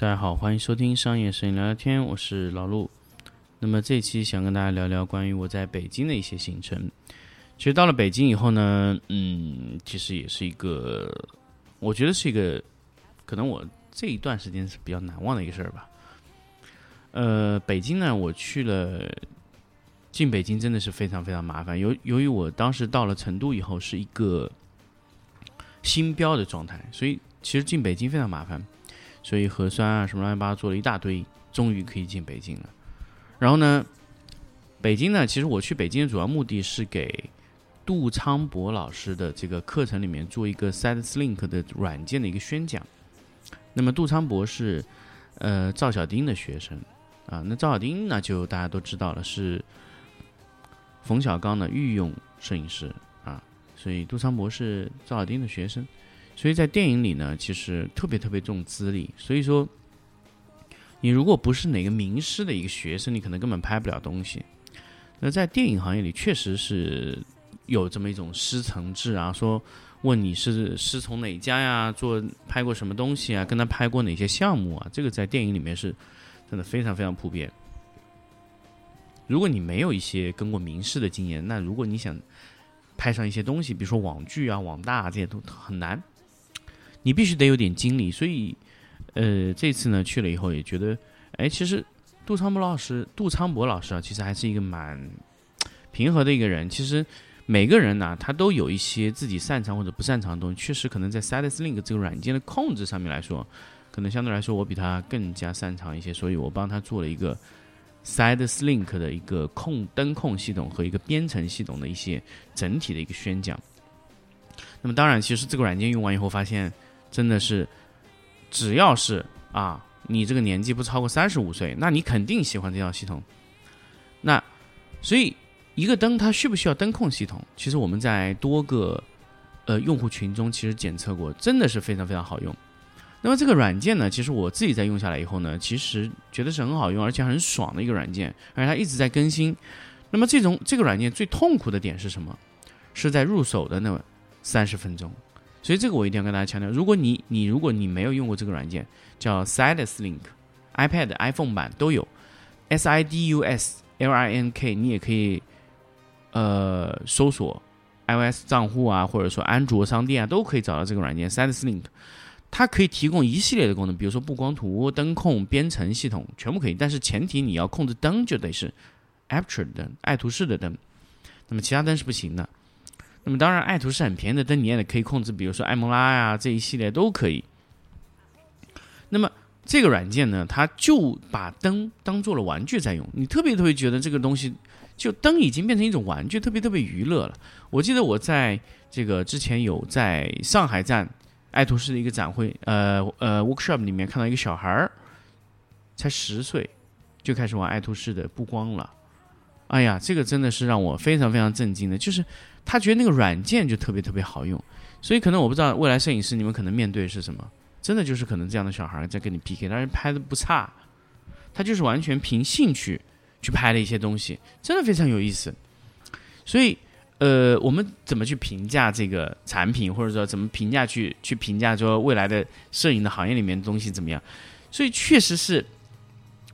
大家好，欢迎收听商业摄影聊聊天，我是老陆。那么这期想跟大家聊聊关于我在北京的一些行程。其实到了北京以后呢，嗯，其实也是一个，我觉得是一个，可能我这一段时间是比较难忘的一个事儿吧。呃，北京呢，我去了，进北京真的是非常非常麻烦。由由于我当时到了成都以后是一个新标的状态，所以其实进北京非常麻烦。所以核酸啊什么乱七八糟做了一大堆，终于可以进北京了。然后呢，北京呢，其实我去北京的主要目的是给杜昌博老师的这个课程里面做一个 SideSlink 的软件的一个宣讲。那么杜昌博是呃赵小丁的学生啊，那赵小丁呢就大家都知道了是冯小刚的御用摄影师啊，所以杜昌博是赵小丁的学生。所以在电影里呢，其实特别特别重资历。所以说，你如果不是哪个名师的一个学生，你可能根本拍不了东西。那在电影行业里，确实是有这么一种师承制啊，说问你是师从哪家呀，做拍过什么东西啊，跟他拍过哪些项目啊，这个在电影里面是真的非常非常普遍。如果你没有一些跟过名师的经验，那如果你想拍上一些东西，比如说网剧啊、网大啊、这些都很难。你必须得有点经历，所以，呃，这次呢去了以后也觉得，哎，其实杜昌博老师，杜昌博老师啊，其实还是一个蛮平和的一个人。其实每个人呢，他都有一些自己擅长或者不擅长的东西。确实，可能在 SideSlink 这个软件的控制上面来说，可能相对来说我比他更加擅长一些，所以我帮他做了一个 SideSlink 的一个控灯控系统和一个编程系统的一些整体的一个宣讲。那么，当然，其实这个软件用完以后发现。真的是，只要是啊，你这个年纪不超过三十五岁，那你肯定喜欢这套系统。那所以一个灯它需不需要灯控系统？其实我们在多个呃用户群中其实检测过，真的是非常非常好用。那么这个软件呢，其实我自己在用下来以后呢，其实觉得是很好用，而且很爽的一个软件，而且它一直在更新。那么这种这个软件最痛苦的点是什么？是在入手的那三十分钟。所以这个我一定要跟大家强调，如果你你如果你没有用过这个软件，叫 SideSlink，iPad、iPhone 版都有，S I D U S L I N K，你也可以呃搜索 iOS 账户啊，或者说安卓商店啊，都可以找到这个软件 SideSlink。它可以提供一系列的功能，比如说布光图、灯控、编程系统，全部可以。但是前提你要控制灯，就得是 Aperture 灯、爱图仕的灯，那么其他灯是不行的。那么当然，爱图是很便宜的灯，你也可以控制，比如说艾蒙拉呀这一系列都可以。那么这个软件呢，它就把灯当做了玩具在用，你特别特别觉得这个东西，就灯已经变成一种玩具，特别特别娱乐了。我记得我在这个之前有在上海站爱图仕的一个展会，呃呃 workshop 里面看到一个小孩儿，才十岁就开始玩爱图仕的布光了。哎呀，这个真的是让我非常非常震惊的，就是。他觉得那个软件就特别特别好用，所以可能我不知道未来摄影师你们可能面对是什么，真的就是可能这样的小孩在跟你 PK，但是拍的不差，他就是完全凭兴趣去拍的一些东西，真的非常有意思。所以，呃，我们怎么去评价这个产品，或者说怎么评价去去评价说未来的摄影的行业里面东西怎么样？所以确实是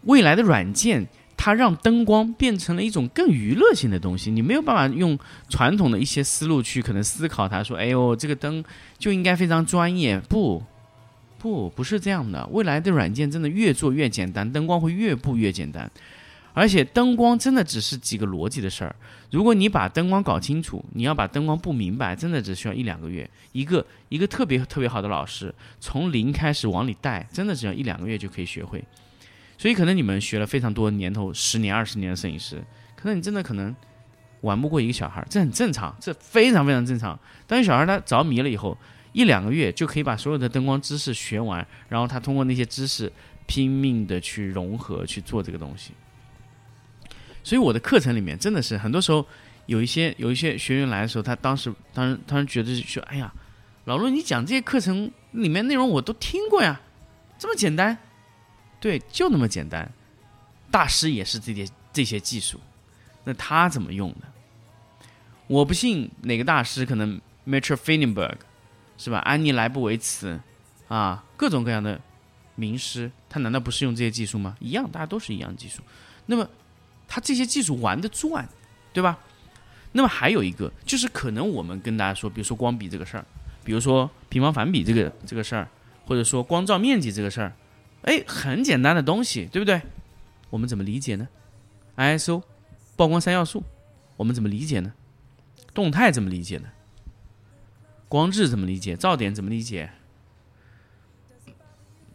未来的软件。它让灯光变成了一种更娱乐性的东西，你没有办法用传统的一些思路去可能思考它，说，哎呦，这个灯就应该非常专业，不，不，不是这样的。未来的软件真的越做越简单，灯光会越布越简单，而且灯光真的只是几个逻辑的事儿。如果你把灯光搞清楚，你要把灯光布明白，真的只需要一两个月。一个一个特别特别好的老师，从零开始往里带，真的只要一两个月就可以学会。所以可能你们学了非常多年头，十年、二十年的摄影师，可能你真的可能玩不过一个小孩，这很正常，这非常非常正常。当小孩他着迷了以后，一两个月就可以把所有的灯光知识学完，然后他通过那些知识拼命的去融合去做这个东西。所以我的课程里面真的是很多时候有一些有一些学员来的时候，他当时当时当时觉得说：“哎呀，老陆，你讲这些课程里面内容我都听过呀，这么简单。”对，就那么简单。大师也是这些这些技术，那他怎么用的？我不信哪个大师可能 m e t r o f i n e n b e r g 是吧？安妮莱布维茨啊，各种各样的名师，他难道不是用这些技术吗？一样，大家都是一样技术。那么他这些技术玩的转，对吧？那么还有一个就是可能我们跟大家说，比如说光比这个事儿，比如说平方反比这个这个事儿，或者说光照面积这个事儿，哎，很简单的东西，对不对？我们怎么理解呢？ISO 曝光三要素，我们怎么理解呢？动态怎么理解呢？光质怎么理解？噪点怎么理解？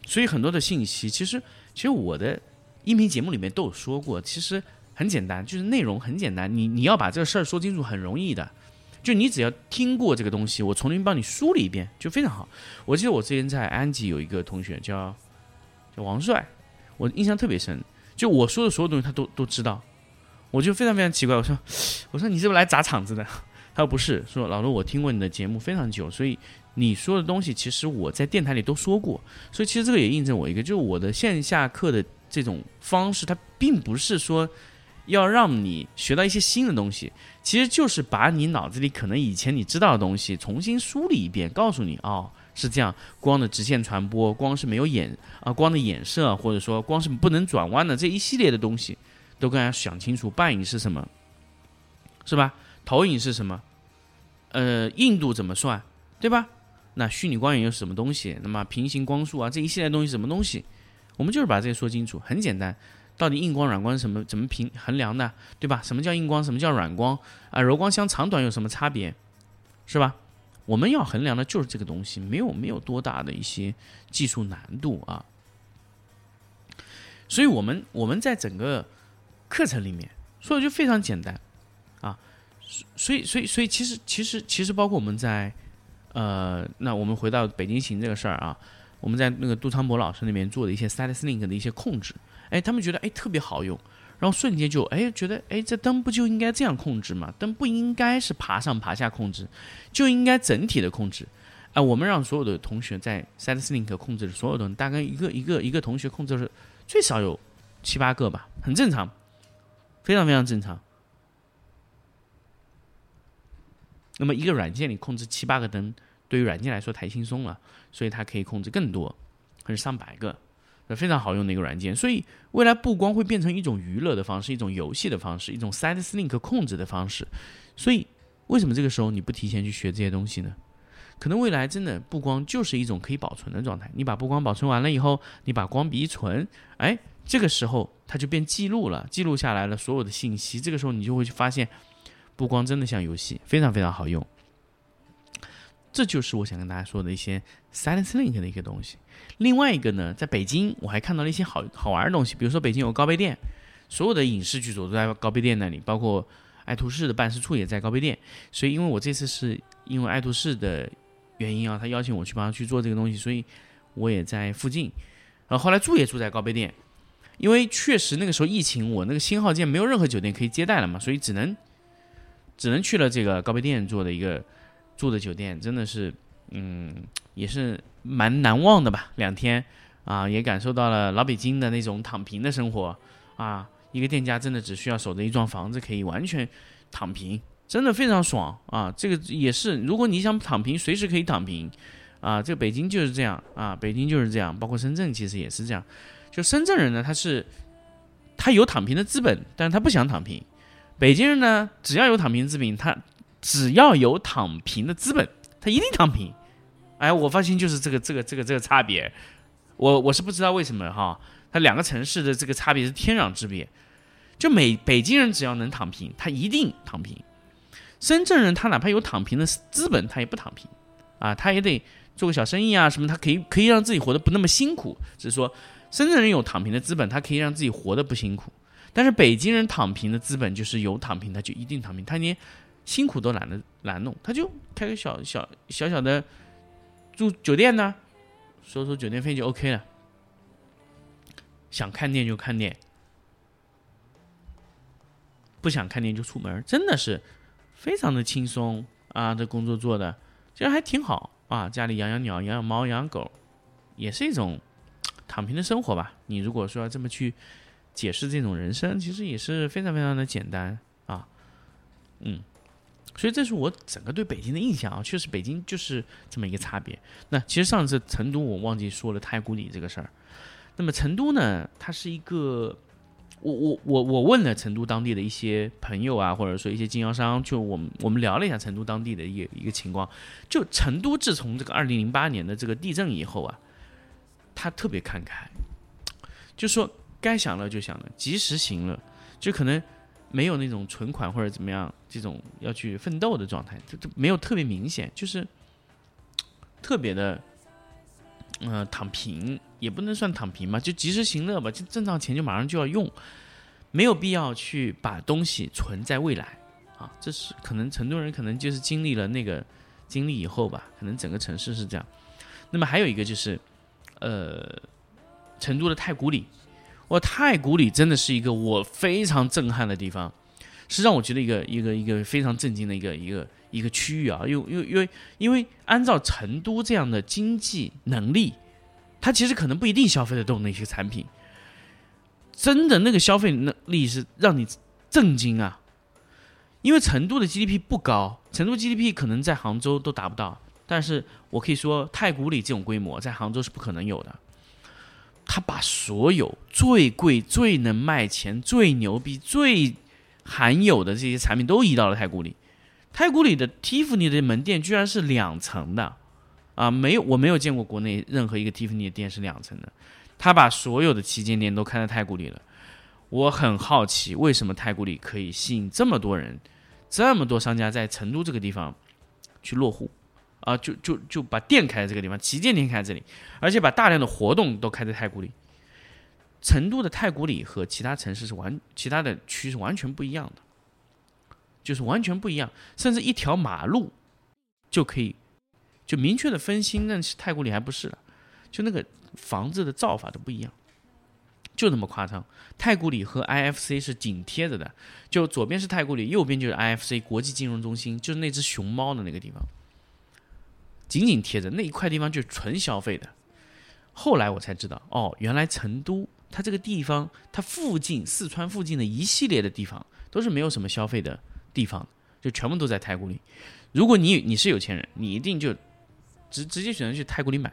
所以很多的信息，其实其实我的音频节目里面都有说过，其实很简单，就是内容很简单，你你要把这个事儿说清楚很容易的，就你只要听过这个东西，我重新帮你梳理一遍就非常好。我记得我之前在安吉有一个同学叫叫王帅，我印象特别深，就我说的所有东西他都都知道，我就非常非常奇怪，我说 我说你是不是来砸场子的？他说不是，说老罗，我听过你的节目非常久，所以你说的东西其实我在电台里都说过，所以其实这个也印证我一个，就是我的线下课的这种方式，它并不是说要让你学到一些新的东西，其实就是把你脑子里可能以前你知道的东西重新梳理一遍，告诉你哦是这样，光的直线传播，光是没有眼啊，光的衍射，或者说光是不能转弯的这一系列的东西，都跟大家想清楚，半影是什么，是吧？投影是什么？呃，硬度怎么算，对吧？那虚拟光源又是什么东西？那么平行光束啊，这一系列东西什么东西？我们就是把这些说清楚，很简单。到底硬光、软光是什么？怎么评衡量的？对吧？什么叫硬光？什么叫软光？啊，柔光箱长短有什么差别？是吧？我们要衡量的就是这个东西，没有没有多大的一些技术难度啊。所以我们我们在整个课程里面说的就非常简单啊。所以，所以，所以，其实，其实，其实，包括我们在，呃，那我们回到北京行这个事儿啊，我们在那个杜昌博老师那边做的一些 Stylus Link 的一些控制，哎，他们觉得哎特别好用，然后瞬间就哎觉得哎这灯不就应该这样控制吗？灯不应该是爬上爬下控制，就应该整体的控制。哎，我们让所有的同学在 set Slink 控制的所有灯，大概一个一个一个同学控制是最少有七八个吧，很正常，非常非常正常。那么一个软件里控制七八个灯，对于软件来说太轻松了，所以它可以控制更多，还是上百个，非常好用的一个软件。所以未来不光会变成一种娱乐的方式，一种游戏的方式，一种 Side Link 控制的方式。所以为什么这个时候你不提前去学这些东西呢？可能未来真的布光就是一种可以保存的状态。你把布光保存完了以后，你把光笔一存，哎，这个时候它就变记录了，记录下来了所有的信息。这个时候你就会去发现。不光真的像游戏，非常非常好用。这就是我想跟大家说的一些 Silence Link 的一个东西。另外一个呢，在北京我还看到了一些好好玩的东西，比如说北京有高碑店，所有的影视剧组都在高碑店那里，包括爱图仕的办事处也在高碑店。所以，因为我这次是因为爱图仕的原因啊，他邀请我去帮他去做这个东西，所以我也在附近。然后后来住也住在高碑店，因为确实那个时候疫情，我那个新号店没有任何酒店可以接待了嘛，所以只能。只能去了这个高碑店做的一个住的酒店，真的是，嗯，也是蛮难忘的吧。两天啊，也感受到了老北京的那种躺平的生活啊。一个店家真的只需要守着一幢房子，可以完全躺平，真的非常爽啊。这个也是，如果你想躺平，随时可以躺平啊。这个北京就是这样啊，北京就是这样，包括深圳其实也是这样。就深圳人呢，他是他有躺平的资本，但是他不想躺平。北京人呢，只要有躺平资本，他只要有躺平的资本，他一定躺平。哎，我发现就是这个这个这个这个差别，我我是不知道为什么哈，他两个城市的这个差别是天壤之别。就美北京人只要能躺平，他一定躺平；深圳人他哪怕有躺平的资本，他也不躺平啊，他也得做个小生意啊什么，他可以可以让自己活得不那么辛苦。只是说，深圳人有躺平的资本，他可以让自己活得不辛苦。但是北京人躺平的资本就是有躺平，他就一定躺平，他连辛苦都懒得懒弄，他就开个小小小小的住酒店呢，收收酒店费就 OK 了。想看店就看店，不想看店就出门，真的是非常的轻松啊！这工作做的其实还挺好啊，家里养养鸟、养养猫、养养狗，也是一种躺平的生活吧。你如果说要这么去。解释这种人生其实也是非常非常的简单啊，嗯，所以这是我整个对北京的印象啊，确实北京就是这么一个差别。那其实上次成都我忘记说了太古里这个事儿。那么成都呢，它是一个，我我我我问了成都当地的一些朋友啊，或者说一些经销商，就我们我们聊了一下成都当地的一一个情况。就成都自从这个二零零八年的这个地震以后啊，他特别看开，就说该享乐就享乐，及时行乐，就可能。没有那种存款或者怎么样，这种要去奋斗的状态，这这没有特别明显，就是特别的，嗯，躺平也不能算躺平吧，就及时行乐吧，就挣到钱就马上就要用，没有必要去把东西存在未来啊。这是可能成都人可能就是经历了那个经历以后吧，可能整个城市是这样。那么还有一个就是，呃，成都的太古里。我太古里真的是一个我非常震撼的地方，是让我觉得一个一个一个非常震惊的一个一个一个区域啊！因为因为因为因为按照成都这样的经济能力，它其实可能不一定消费得动那些产品。真的那个消费能力是让你震惊啊！因为成都的 GDP 不高，成都 GDP 可能在杭州都达不到，但是我可以说太古里这种规模在杭州是不可能有的。他把所有最贵、最能卖钱、最牛逼、最罕有的这些产品都移到了太古里。太古里的蒂芙尼的门店居然是两层的，啊，没有，我没有见过国内任何一个蒂芙尼的店是两层的。他把所有的旗舰店都开在太古里了。我很好奇，为什么太古里可以吸引这么多人，这么多商家在成都这个地方去落户？啊，就就就把店开在这个地方，旗舰店开在这里，而且把大量的活动都开在太古里。成都的太古里和其他城市是完，其他的区是完全不一样的，就是完全不一样，甚至一条马路就可以就明确的分清，但是太古里还不是了，就那个房子的造法都不一样，就那么夸张。太古里和 IFC 是紧贴着的，就左边是太古里，右边就是 IFC 国际金融中心，就是那只熊猫的那个地方。紧紧贴着那一块地方就是纯消费的，后来我才知道，哦，原来成都它这个地方，它附近四川附近的一系列的地方都是没有什么消费的地方，就全部都在太古里。如果你你是有钱人，你一定就直直接选择去太古里买。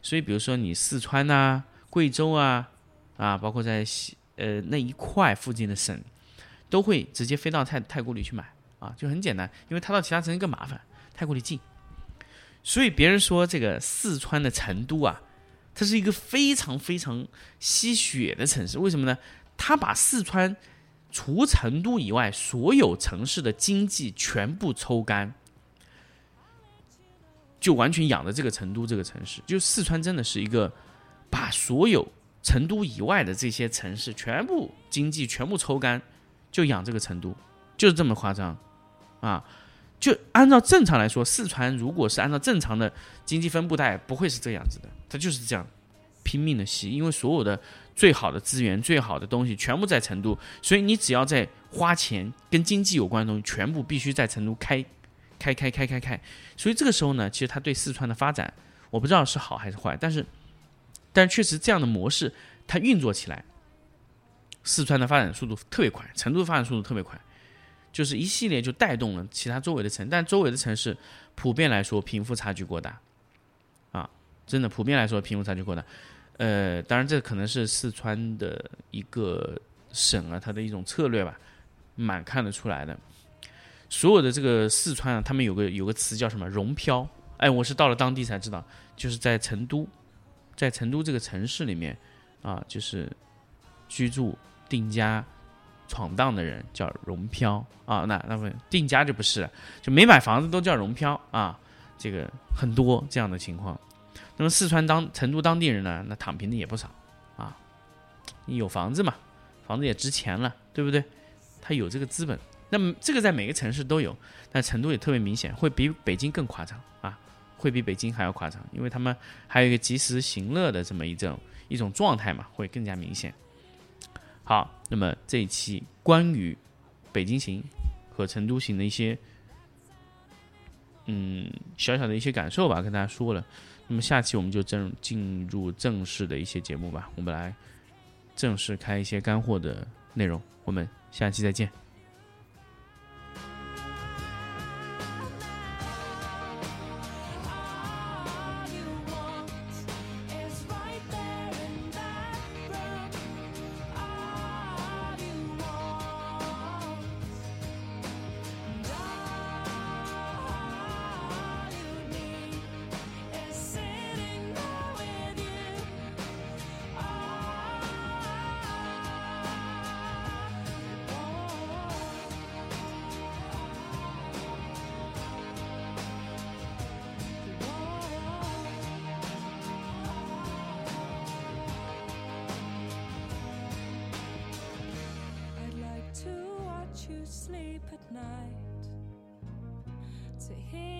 所以，比如说你四川呐、贵州啊，啊，包括在西呃那一块附近的省，都会直接飞到太太古里去买啊，就很简单，因为它到其他城市更麻烦，太古里近。所以别人说这个四川的成都啊，它是一个非常非常吸血的城市。为什么呢？它把四川除成都以外所有城市的经济全部抽干，就完全养着这个成都这个城市。就四川真的是一个把所有成都以外的这些城市全部经济全部抽干，就养这个成都，就是这么夸张啊！就按照正常来说，四川如果是按照正常的经济分布带，不会是这样子的。它就是这样拼命的吸，因为所有的最好的资源、最好的东西全部在成都，所以你只要在花钱跟经济有关的东西，全部必须在成都开，开开开开开。所以这个时候呢，其实它对四川的发展，我不知道是好还是坏，但是，但确实这样的模式它运作起来，四川的发展速度特别快，成都的发展速度特别快。就是一系列就带动了其他周围的城，但周围的城市普遍来说贫富差距过大，啊，真的普遍来说贫富差距过大。呃，当然这可能是四川的一个省啊，它的一种策略吧，蛮看得出来的。所有的这个四川啊，他们有个有个词叫什么“融漂”，哎，我是到了当地才知道，就是在成都，在成都这个城市里面啊，就是居住定家。闯荡的人叫融漂啊，那那么定家就不是了，就没买房子都叫融漂啊，这个很多这样的情况。那么四川当成都当地人呢，那躺平的也不少啊。你有房子嘛，房子也值钱了，对不对？他有这个资本。那么这个在每个城市都有，但成都也特别明显，会比北京更夸张啊，会比北京还要夸张，因为他们还有一个及时行乐的这么一种一种状态嘛，会更加明显。好，那么这一期关于北京行和成都行的一些嗯小小的一些感受吧，跟大家说了。那么下期我们就正进入正式的一些节目吧，我们来正式开一些干货的内容。我们下期再见。Sleep at night to hear